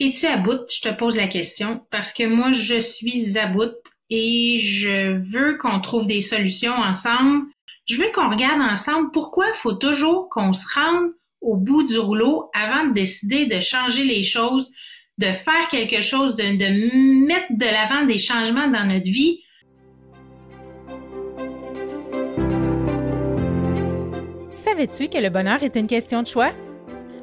Es-tu à bout? Je te pose la question parce que moi, je suis à bout et je veux qu'on trouve des solutions ensemble. Je veux qu'on regarde ensemble pourquoi il faut toujours qu'on se rende au bout du rouleau avant de décider de changer les choses, de faire quelque chose, de, de mettre de l'avant des changements dans notre vie. Savais-tu que le bonheur est une question de choix?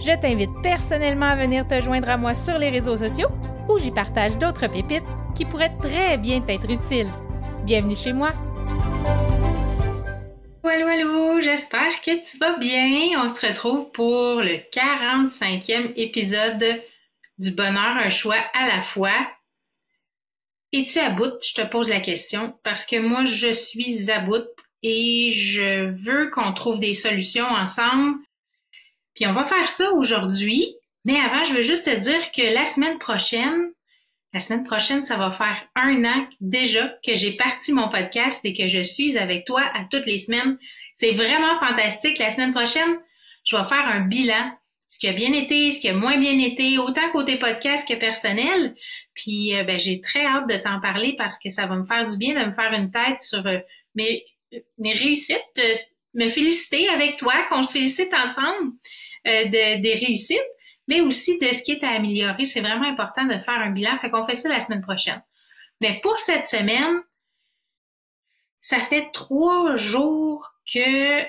Je t'invite personnellement à venir te joindre à moi sur les réseaux sociaux où j'y partage d'autres pépites qui pourraient très bien t'être utiles. Bienvenue chez moi! Allô, allô, j'espère que tu vas bien. On se retrouve pour le 45e épisode du bonheur, un choix à la fois. Es-tu à bout? Je te pose la question parce que moi, je suis à bout et je veux qu'on trouve des solutions ensemble puis on va faire ça aujourd'hui, mais avant, je veux juste te dire que la semaine prochaine, la semaine prochaine, ça va faire un an déjà que j'ai parti mon podcast et que je suis avec toi à toutes les semaines. C'est vraiment fantastique. La semaine prochaine, je vais faire un bilan. Ce qui a bien été, ce qui a moins bien été, autant côté podcast que personnel. Puis euh, ben, j'ai très hâte de t'en parler parce que ça va me faire du bien de me faire une tête sur euh, mes, mes réussites, de me féliciter avec toi, qu'on se félicite ensemble. Euh, de, des réussites, mais aussi de ce qui est à améliorer. C'est vraiment important de faire un bilan. Fait qu'on fait ça la semaine prochaine. Mais pour cette semaine, ça fait trois jours que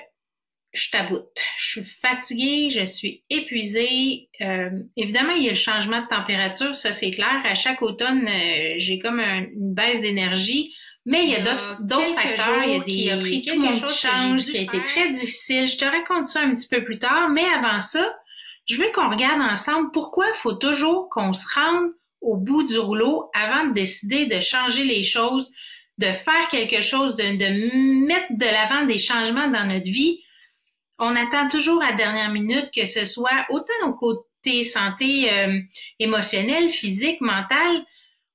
je taboute. Je suis fatiguée, je suis épuisée. Euh, évidemment, il y a le changement de température, ça c'est clair. À chaque automne, euh, j'ai comme une baisse d'énergie. Mais il y a d'autres facteurs, il y a des, qui a pris tout mon change, qui a été très difficile. Je te raconte ça un petit peu plus tard, mais avant ça, je veux qu'on regarde ensemble pourquoi il faut toujours qu'on se rende au bout du rouleau avant de décider de changer les choses, de faire quelque chose, de, de mettre de l'avant des changements dans notre vie. On attend toujours à la dernière minute que ce soit autant au côté santé euh, émotionnelle, physique, mentale.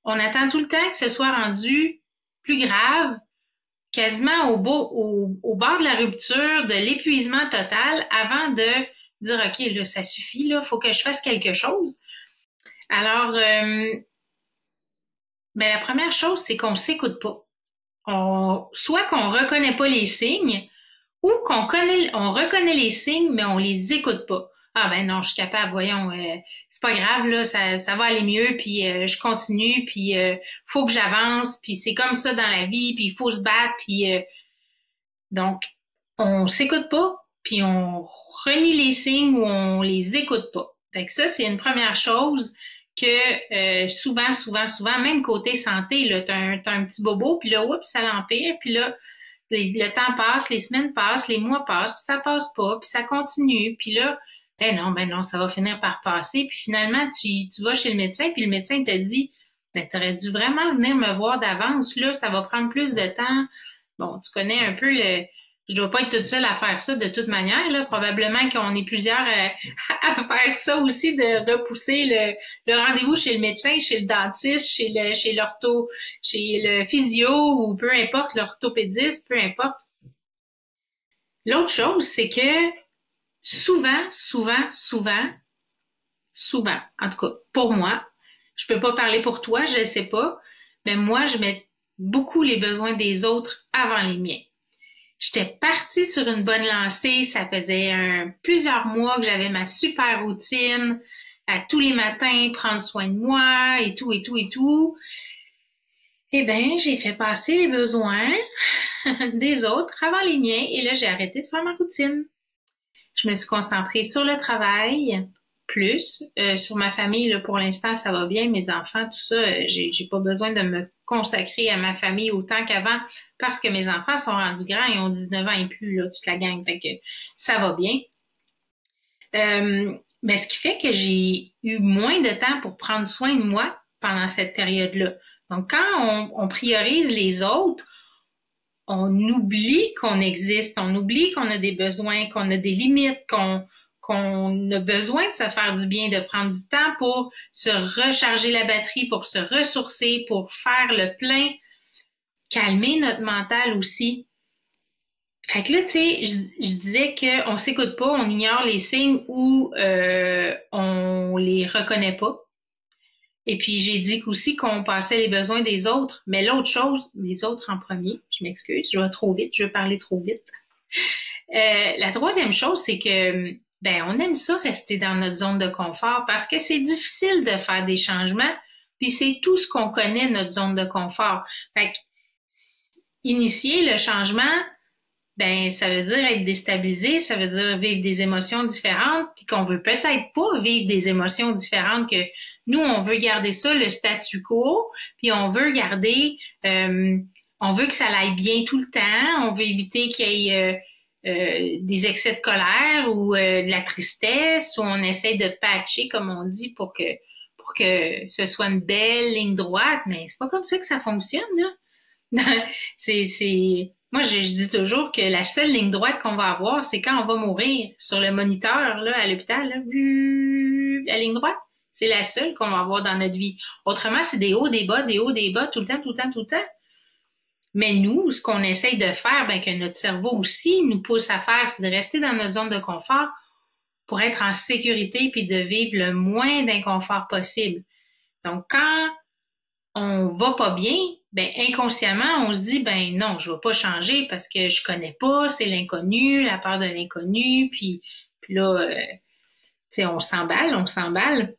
On attend tout le temps que ce soit rendu plus grave, quasiment au, bord de la rupture, de l'épuisement total, avant de dire, OK, là, ça suffit, là, faut que je fasse quelque chose. Alors, euh, ben, la première chose, c'est qu'on s'écoute pas. Soit qu'on reconnaît pas les signes, ou qu'on connaît, on reconnaît les signes, mais on les écoute pas ah ben non, je suis capable, voyons, euh, c'est pas grave, là, ça, va aller mieux, puis euh, je continue, puis euh, faut que j'avance, puis c'est comme ça dans la vie, puis il faut se battre, puis donc on s'écoute pas, puis on renie les signes ou on les écoute pas. Fait que ça, c'est une première chose que souvent, souvent, souvent, même côté santé, là, t'as un, as un petit bobo, puis là, oups, ça l'empire, puis là, le temps passe, les semaines passent, les mois passent, puis ça passe pas, puis ça continue, puis là, eh non, ben non, ça va finir par passer. Puis finalement, tu, tu vas chez le médecin, puis le médecin te dit, ben, tu aurais dû vraiment venir me voir d'avance, là, ça va prendre plus de temps. Bon, tu connais un peu le, je dois pas être toute seule à faire ça de toute manière. Là. Probablement qu'on est plusieurs euh, à, faire ça aussi, de repousser le, le rendez-vous chez le médecin, chez le dentiste, chez le chez l'ortho, chez le physio ou peu importe, l'orthopédiste, peu importe. L'autre chose, c'est que souvent, souvent, souvent, souvent, en tout cas pour moi, je peux pas parler pour toi, je ne sais pas, mais moi, je mets beaucoup les besoins des autres avant les miens. J'étais partie sur une bonne lancée, ça faisait plusieurs mois que j'avais ma super routine, à tous les matins prendre soin de moi et tout et tout et tout. Eh bien, j'ai fait passer les besoins des autres avant les miens et là, j'ai arrêté de faire ma routine. Je me suis concentrée sur le travail, plus. Euh, sur ma famille, là, pour l'instant, ça va bien. Mes enfants, tout ça, euh, j'ai, pas besoin de me consacrer à ma famille autant qu'avant parce que mes enfants sont rendus grands et ont 19 ans et plus, là, toute la gang. Ça va bien. Euh, mais ce qui fait que j'ai eu moins de temps pour prendre soin de moi pendant cette période-là. Donc, quand on priorise les autres, on oublie qu'on existe, on oublie qu'on a des besoins, qu'on a des limites, qu'on a besoin de se faire du bien, de prendre du temps pour se recharger la batterie, pour se ressourcer, pour faire le plein, calmer notre mental aussi. Fait que là, tu sais, je, disais qu'on s'écoute pas, on ignore les signes ou euh, on les reconnaît pas. Et puis j'ai dit aussi qu'on passait les besoins des autres, mais l'autre chose, les autres en premier, je m'excuse, je vais trop vite, je vais parler trop vite. Euh, la troisième chose, c'est que ben on aime ça rester dans notre zone de confort parce que c'est difficile de faire des changements, puis c'est tout ce qu'on connaît notre zone de confort. Fait que, initier le changement, ben ça veut dire être déstabilisé, ça veut dire vivre des émotions différentes, puis qu'on veut peut-être pas vivre des émotions différentes que nous on veut garder ça le statu quo, puis on veut garder euh, on veut que ça aille bien tout le temps, on veut éviter qu'il y ait euh, euh, des excès de colère ou euh, de la tristesse, ou on essaie de patcher, comme on dit, pour que pour que ce soit une belle ligne droite, mais c'est pas comme ça que ça fonctionne, là. c'est, c'est, moi, je, dis toujours que la seule ligne droite qu'on va avoir, c'est quand on va mourir sur le moniteur, là, à l'hôpital, la ligne droite. C'est la seule qu'on va avoir dans notre vie. Autrement, c'est des hauts, des bas, des hauts, des bas, tout le temps, tout le temps, tout le temps. Mais nous, ce qu'on essaye de faire, ben, que notre cerveau aussi nous pousse à faire, c'est de rester dans notre zone de confort pour être en sécurité puis de vivre le moins d'inconfort possible. Donc, quand on va pas bien, ben inconsciemment, on se dit ben non, je vais pas changer parce que je connais pas, c'est l'inconnu, la peur de l'inconnu, puis puis là, euh, tu sais, on s'emballe, on s'emballe.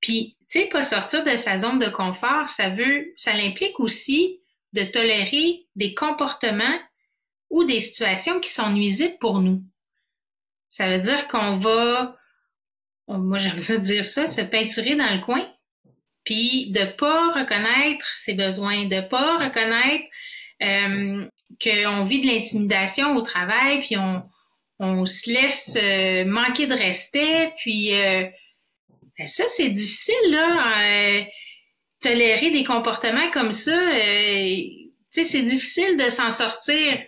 Puis, tu sais, pas sortir de sa zone de confort, ça veut, ça l'implique aussi de tolérer des comportements ou des situations qui sont nuisibles pour nous. Ça veut dire qu'on va, moi j'aime ça dire ça, se peinturer dans le coin, puis de pas reconnaître ses besoins, de pas reconnaître euh, qu'on vit de l'intimidation au travail, puis on, on se laisse euh, manquer de respect, puis euh, ben ça c'est difficile là tolérer des comportements comme ça, euh, c'est difficile de s'en sortir,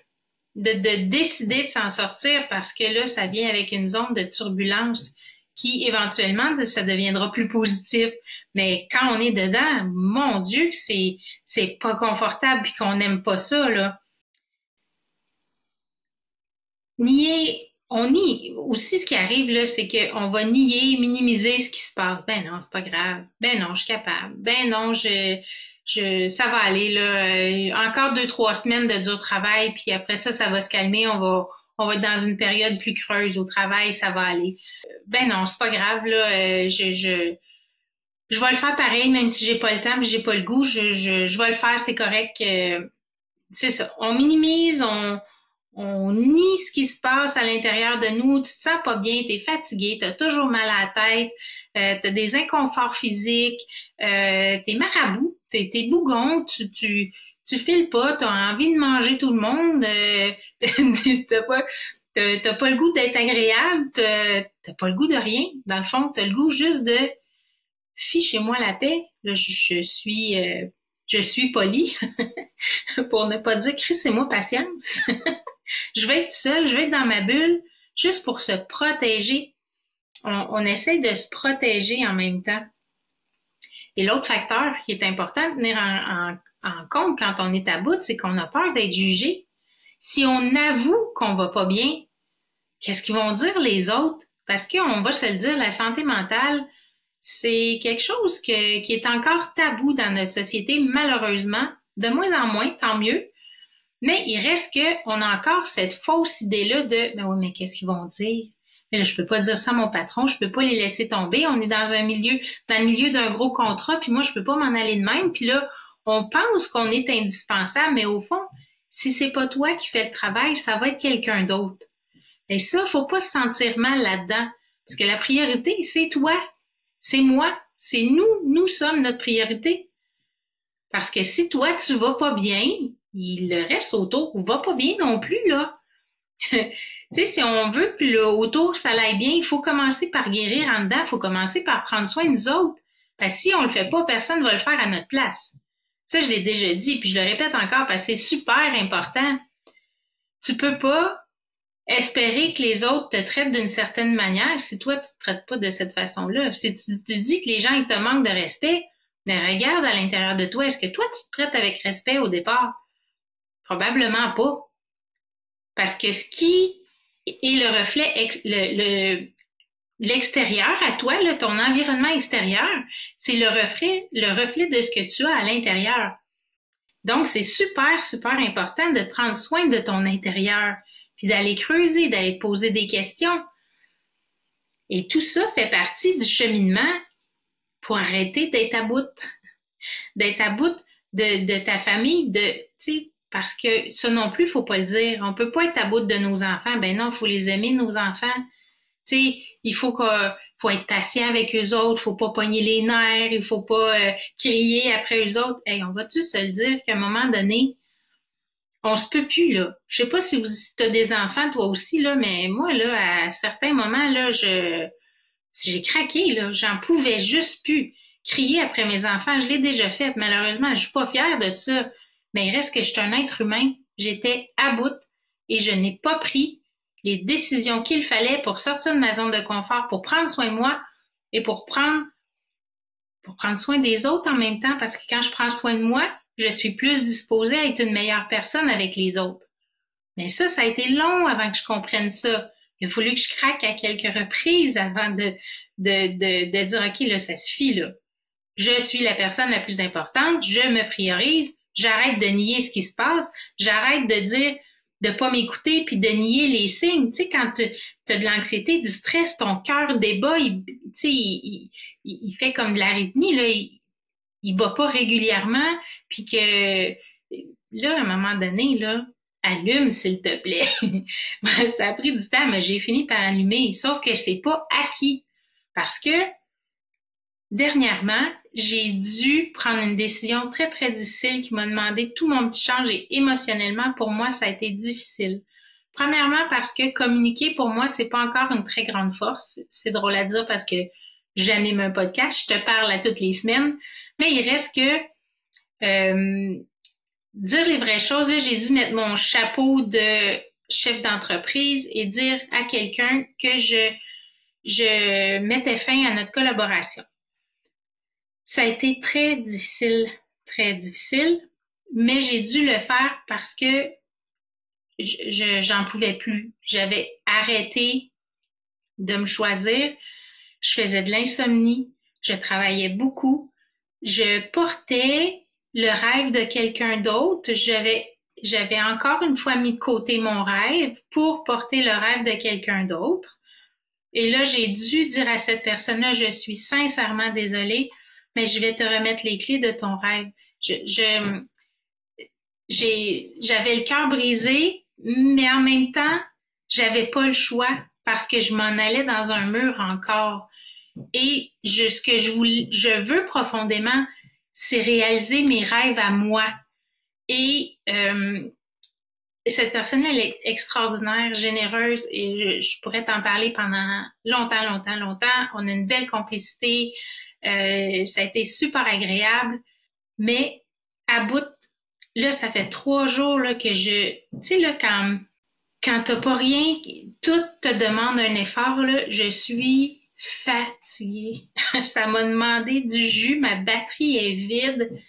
de, décider de s'en sortir parce que là, ça vient avec une zone de turbulence qui éventuellement ça deviendra plus positif. Mais quand on est dedans, mon Dieu, c'est c'est pas confortable puis qu'on n'aime pas ça là. Nier on nie aussi ce qui arrive là, c'est qu'on va nier, minimiser ce qui se passe. Ben non, c'est pas grave. Ben non, je suis capable. Ben non, je, je, ça va aller là. Euh, encore deux trois semaines de dur travail, puis après ça, ça va se calmer. On va, on va être dans une période plus creuse au travail, ça va aller. Ben non, c'est pas grave là. Euh, je, je, je vais le faire pareil, même si j'ai pas le temps, j'ai pas le goût. Je, je, je vais le faire, c'est correct. Euh, c'est ça. On minimise, on on nie ce qui se passe à l'intérieur de nous, tu te sens pas bien, tu es fatigué, tu as toujours mal à la tête, euh, tu des inconforts physiques, euh, tu es marabout, tu es, bougon, tu, tu, tu files pas, tu as envie de manger tout le monde, euh, t'as pas, t'as pas le goût d'être agréable, t'as pas le goût de rien. Dans le fond, tu as le goût juste de fichez-moi la paix. Là, je, suis euh, je suis poli pour ne pas dire c'est moi patience. je vais être seule, je vais être dans ma bulle, juste pour se protéger. On, essaie de se protéger en même temps. Et l'autre facteur qui est important de tenir en, compte quand on est à bout, c'est qu'on a peur d'être jugé. Si on avoue qu'on va pas bien, qu'est-ce qu'ils vont dire les autres? Parce qu'on va se le dire, la santé mentale, c'est quelque chose qui est encore tabou dans notre société, malheureusement. De moins en moins, tant mieux. Mais il reste qu'on a encore cette fausse idée-là de Ben oui, mais qu'est-ce qu'ils vont dire? Mais là, je peux pas dire ça à mon patron, je peux pas les laisser tomber. On est dans un milieu, dans le milieu d'un gros contrat, puis moi, je peux pas m'en aller de même. Puis là, on pense qu'on est indispensable, mais au fond, si c'est pas toi qui fais le travail, ça va être quelqu'un d'autre. Et ça, faut pas se sentir mal là-dedans. Parce que la priorité, c'est toi. C'est moi. C'est nous. Nous sommes notre priorité. Parce que si toi, tu vas pas bien, il le reste autour va pas bien non plus, là. tu sais, si on veut que le autour, ça aille bien, il faut commencer par guérir en dedans. Il faut commencer par prendre soin de nous autres. Parce si on le fait pas, personne ne va le faire à notre place. Ça, je l'ai déjà dit, puis je le répète encore parce que c'est super important. Tu peux pas espérer que les autres te traitent d'une certaine manière si toi, tu te traites pas de cette façon-là. Si tu, dis que les gens, ils te manquent de respect, mais regarde à l'intérieur de toi, est-ce que toi, tu te traites avec respect au départ? Probablement pas. Parce que ce qui est le reflet, le, l'extérieur à toi, là, ton environnement extérieur, c'est le reflet, le reflet de ce que tu as à l'intérieur. Donc, c'est super, super important de prendre soin de ton intérieur, puis d'aller creuser, d'aller poser des questions. Et tout ça fait partie du cheminement pour arrêter d'être à bout, d'être à bout de, de ta famille, de, parce que ça non plus, faut pas le dire. On peut pas être à bout de nos enfants. Ben non, faut les aimer, nos enfants. Il faut que faut être patient avec eux autres, faut pas pogner les nerfs, il faut pas euh, crier après eux autres. Hey, on va-tu se le dire qu'à un moment donné, on se peut plus, là. Je sais pas si vous as des enfants, toi aussi, là, mais moi, là, à certains moments, là, je j'ai craqué, là. J'en pouvais juste plus. Crier après mes enfants, je l'ai déjà fait. Malheureusement, je suis pas fière de ça. Mais il reste que je suis un être humain. J'étais à bout et je n'ai pas pris les décisions qu'il fallait pour sortir de ma zone de confort, pour prendre soin de moi et pour prendre, soin des autres en même temps, parce que quand je prends soin de moi, je suis plus disposée à être une meilleure personne avec les autres. Mais ça, ça a été long avant que je comprenne ça. Il a fallu que je craque à quelques reprises avant de, de, de, de dire, OK, là, ça suffit, là. Je suis la personne la plus importante, je me priorise, j'arrête de nier ce qui se passe, j'arrête de dire, de pas m'écouter puis de nier les signes. Tu sais, quand tu as de l'anxiété, du stress, ton cœur débat, il, tu sais, il, il, fait comme de l'arythmie, là, il, il bat pas régulièrement, puis que là, à un moment donné, là, allume, s'il te plaît. ça a pris du temps, mais j'ai fini par allumer. Sauf que c'est pas acquis. Parce que Dernièrement, j'ai dû prendre une décision très, très difficile qui m'a demandé tout mon petit change et émotionnellement, pour moi, ça a été difficile. Premièrement, parce que communiquer, pour moi, c'est pas encore une très grande force. C'est drôle à dire parce que j'anime un podcast, je te parle à toutes les semaines, mais il reste que euh, dire les vraies choses, j'ai dû mettre mon chapeau de chef d'entreprise et dire à quelqu'un que je, je mettais fin à notre collaboration. Ça a été très difficile, très difficile, mais j'ai dû le faire parce que je, j'en pouvais plus. J'avais arrêté de me choisir. Je faisais de l'insomnie. Je travaillais beaucoup. Je portais le rêve de quelqu'un d'autre. J'avais, j'avais encore une fois mis de côté mon rêve pour porter le rêve de quelqu'un d'autre. Et là, j'ai dû dire à cette personne-là, je suis sincèrement désolée mais je vais te remettre les clés de ton rêve. Je, j'avais le cœur brisé, mais en même temps, j'avais pas le choix parce que je m'en allais dans un mur encore. Et ce que je, voulais, je veux profondément, c'est réaliser mes rêves à moi. Et euh, cette personne, elle est extraordinaire, généreuse, et je pourrais t'en parler pendant longtemps, longtemps, longtemps. On a une belle complicité. Euh, ça a été super agréable, mais à bout, là, ça fait trois jours là, que je, tu sais, là, quand, quand t'as pas rien, tout te demande un effort, là, je suis fatiguée. ça m'a demandé du jus, ma batterie est vide.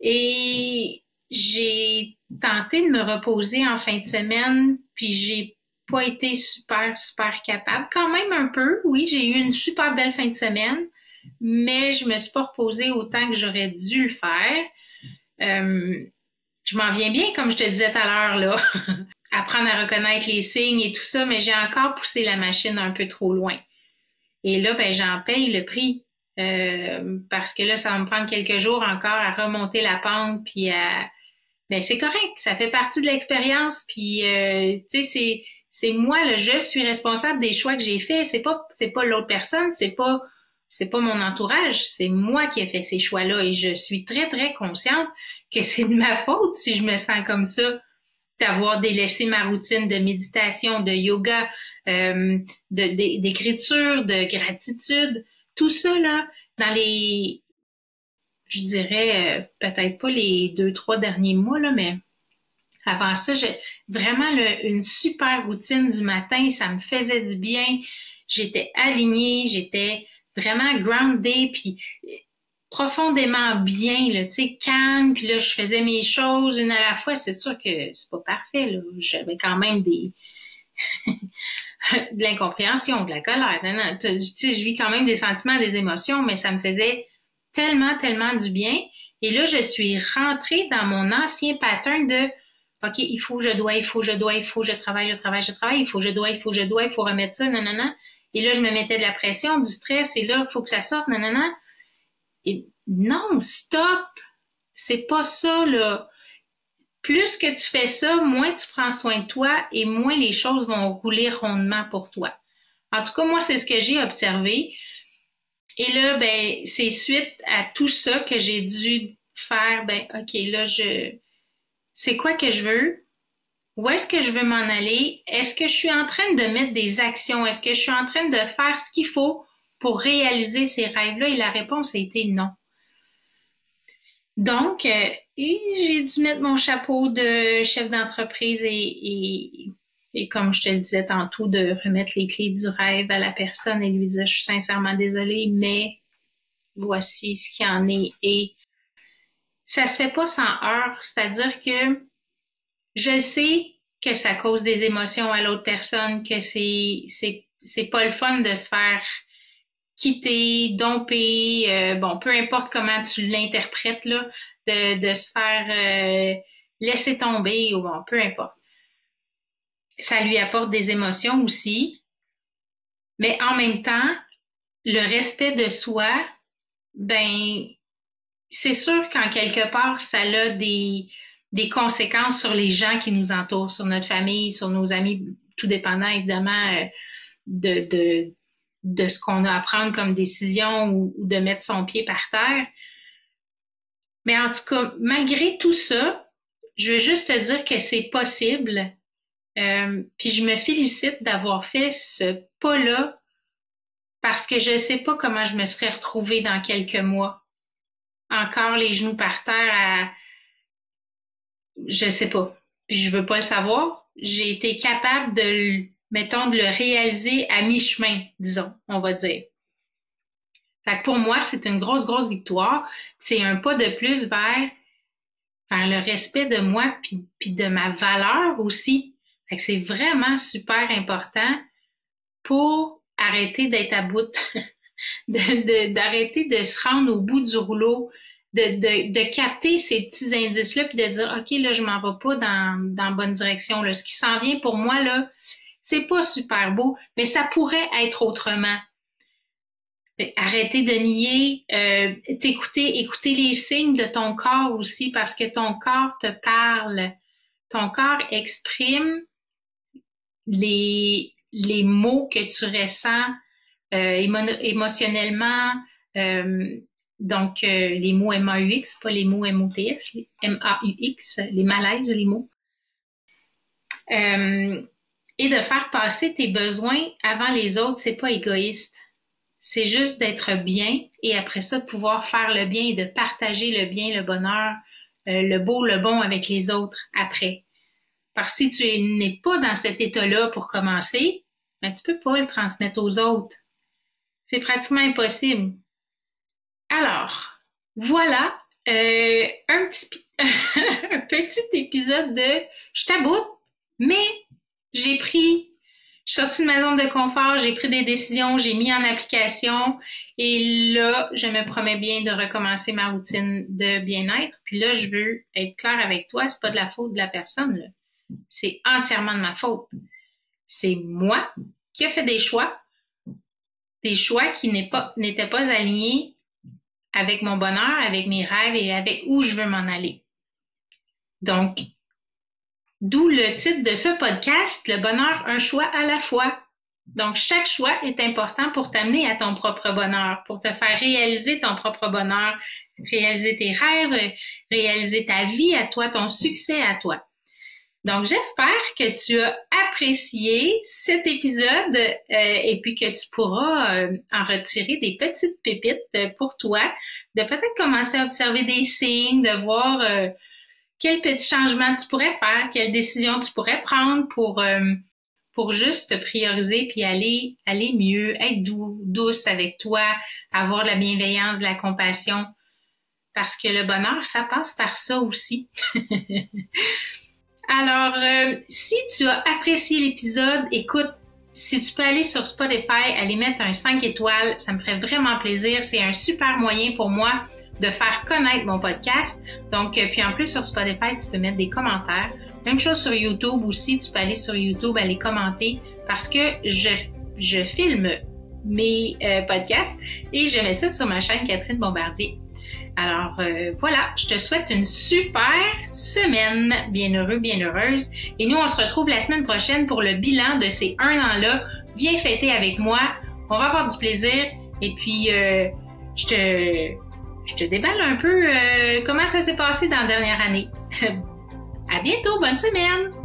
Et j'ai tenté de me reposer en fin de semaine, puis j'ai pas été super, super capable. Quand même un peu, oui, j'ai eu une super belle fin de semaine, mais je me suis pas reposée autant que j'aurais dû le faire. Euh, je m'en viens bien, comme je te disais tout à l'heure, là. Apprendre à reconnaître les signes et tout ça, mais j'ai encore poussé la machine un peu trop loin. Et là, ben, j'en paye le prix. Euh, parce que là, ça va me prendre quelques jours encore à remonter la pente, puis à... Ben, c'est correct, ça fait partie de l'expérience, puis euh, tu sais, c'est c'est moi, là, je suis responsable des choix que j'ai faits. C'est pas c'est pas l'autre personne, c'est pas c'est pas mon entourage, c'est moi qui ai fait ces choix-là et je suis très très consciente que c'est de ma faute si je me sens comme ça d'avoir délaissé ma routine de méditation, de yoga, euh, d'écriture, de, gratitude, tout ça là, dans les, je dirais euh, peut-être pas les deux trois derniers mois là, mais avant ça, j'ai vraiment une super routine du matin, ça me faisait du bien, j'étais alignée, j'étais vraiment grounded, puis profondément bien, là, tu sais, calme, puis là, je faisais mes choses une à la fois. C'est sûr que c'est pas parfait, là. J'avais quand même des... de l'incompréhension, de la colère. Je vis quand même des sentiments, des émotions, mais ça me faisait tellement, tellement du bien. Et là, je suis rentrée dans mon ancien pattern de OK, il faut, je dois, il faut, je dois, il faut, je travaille, je travaille, je travaille, il faut, je dois, il faut, je dois, il faut remettre ça, non, non, non. Et là, je me mettais de la pression, du stress, et là, il faut que ça sorte, non, non, non. Non, stop! C'est pas ça, là. Plus que tu fais ça, moins tu prends soin de toi et moins les choses vont rouler rondement pour toi. En tout cas, moi, c'est ce que j'ai observé. Et là, ben, c'est suite à tout ça que j'ai dû faire, ben, OK, là, je, c'est quoi que je veux? Où est-ce que je veux m'en aller? Est-ce que je suis en train de mettre des actions? Est-ce que je suis en train de faire ce qu'il faut pour réaliser ces rêves-là? Et la réponse a été non. Donc, euh, j'ai dû mettre mon chapeau de chef d'entreprise et, et, comme je te le disais tantôt, de remettre les clés du rêve à la personne et lui dire, je suis sincèrement désolée, mais voici ce qu'il en est. Et ça se fait pas sans heure, c'est-à-dire que je sais que ça cause des émotions à l'autre personne, que c'est c'est c'est pas le fun de se faire quitter, domper, euh, bon, peu importe comment tu l'interprètes, là, de, de se faire euh, laisser tomber ou bon, peu importe. Ça lui apporte des émotions aussi, mais en même temps, le respect de soi, ben, c'est sûr qu'en quelque part, ça a des, des conséquences sur les gens qui nous entourent, sur notre famille, sur nos amis, tout dépendant évidemment euh, de, de, de ce qu'on a à prendre comme décision ou, de mettre son pied par terre. Mais en tout cas, malgré tout ça, je veux juste te dire que c'est possible. Euh, puis je me félicite d'avoir fait ce pas-là parce que je ne sais pas comment je me serais retrouvée dans quelques mois. Encore les genoux par terre à... Je sais pas. Je veux pas le savoir. J'ai été capable de mettons, de le réaliser à mi-chemin, disons, on va dire. Fait que pour moi, c'est une grosse, grosse victoire. C'est un pas de plus vers, vers le respect de moi puis, puis de ma valeur aussi. Fait que c'est vraiment super important pour arrêter d'être à bout, d'arrêter de, de, se rendre au bout du rouleau, de, de, capter ces petits indices-là puis de dire, OK, là, je m'en vais pas dans, dans bonne direction. Là. Ce qui s'en vient pour moi, là, c'est pas super beau, mais ça pourrait être autrement. Arrêtez de nier, euh, t'écouter, écouter les signes de ton corps aussi parce que ton corps te parle. Ton corps exprime les, les mots que tu ressens euh, émotionnellement. Euh, donc, euh, les mots M-A-U-X, pas les mots M-O-T-S, M-A-U-X, les malaises, les mots. Euh, et de faire passer tes besoins avant les autres, c'est pas égoïste. C'est juste d'être bien et après ça, de pouvoir faire le bien et de partager le bien, le bonheur, euh, le beau, le bon avec les autres après. Parce que si tu n'es pas dans cet état-là pour commencer, ben, tu peux pas le transmettre aux autres. C'est pratiquement impossible. Alors, voilà euh, un, petit, épisode de Je t'aboute, mais j'ai pris, je suis sortie de ma zone de confort, j'ai pris des décisions, j'ai mis en application et là, je me promets bien de recommencer ma routine de bien-être. Puis là, je veux être claire avec toi, c'est pas de la faute de la personne, c'est entièrement de ma faute. C'est moi qui ai fait des choix des choix qui n'étaient pas alignés avec mon bonheur, avec mes rêves et avec où je veux m'en aller. Donc, d'où le titre de ce podcast, Le bonheur, un choix à la fois. Donc, chaque choix est important pour t'amener à ton propre bonheur, pour te faire réaliser ton propre bonheur, réaliser tes rêves, réaliser ta vie à toi, ton succès à toi. Donc, j'espère que tu as apprécié cet épisode euh, et puis que tu pourras euh, en retirer des petites pépites pour toi, de peut-être commencer à observer des signes, de voir euh, quels petits changements tu pourrais faire, quelles décisions tu pourrais prendre pour pour juste te prioriser puis aller aller mieux, être douce avec toi, avoir de la bienveillance, de la compassion parce que le bonheur ça passe par ça aussi. Alors, euh, si tu as apprécié l'épisode, écoute, si tu peux aller sur Spotify, aller mettre un 5 étoiles, ça me ferait vraiment plaisir. C'est un super moyen pour moi de faire connaître mon podcast. Donc, euh, puis en plus sur Spotify, tu peux mettre des commentaires. Même chose sur YouTube aussi, tu peux aller sur YouTube, aller commenter parce que je, je filme mes euh, podcasts et je mets ça sur ma chaîne Catherine Bombardier. Alors euh, voilà, je te souhaite une super semaine, bien heureux, bien heureuse. Et nous, on se retrouve la semaine prochaine pour le bilan de ces un an-là. Viens fêter avec moi, on va avoir du plaisir. Et puis, euh, je te, je te déballe un peu euh, comment ça s'est passé dans la dernière année. à bientôt, bonne semaine!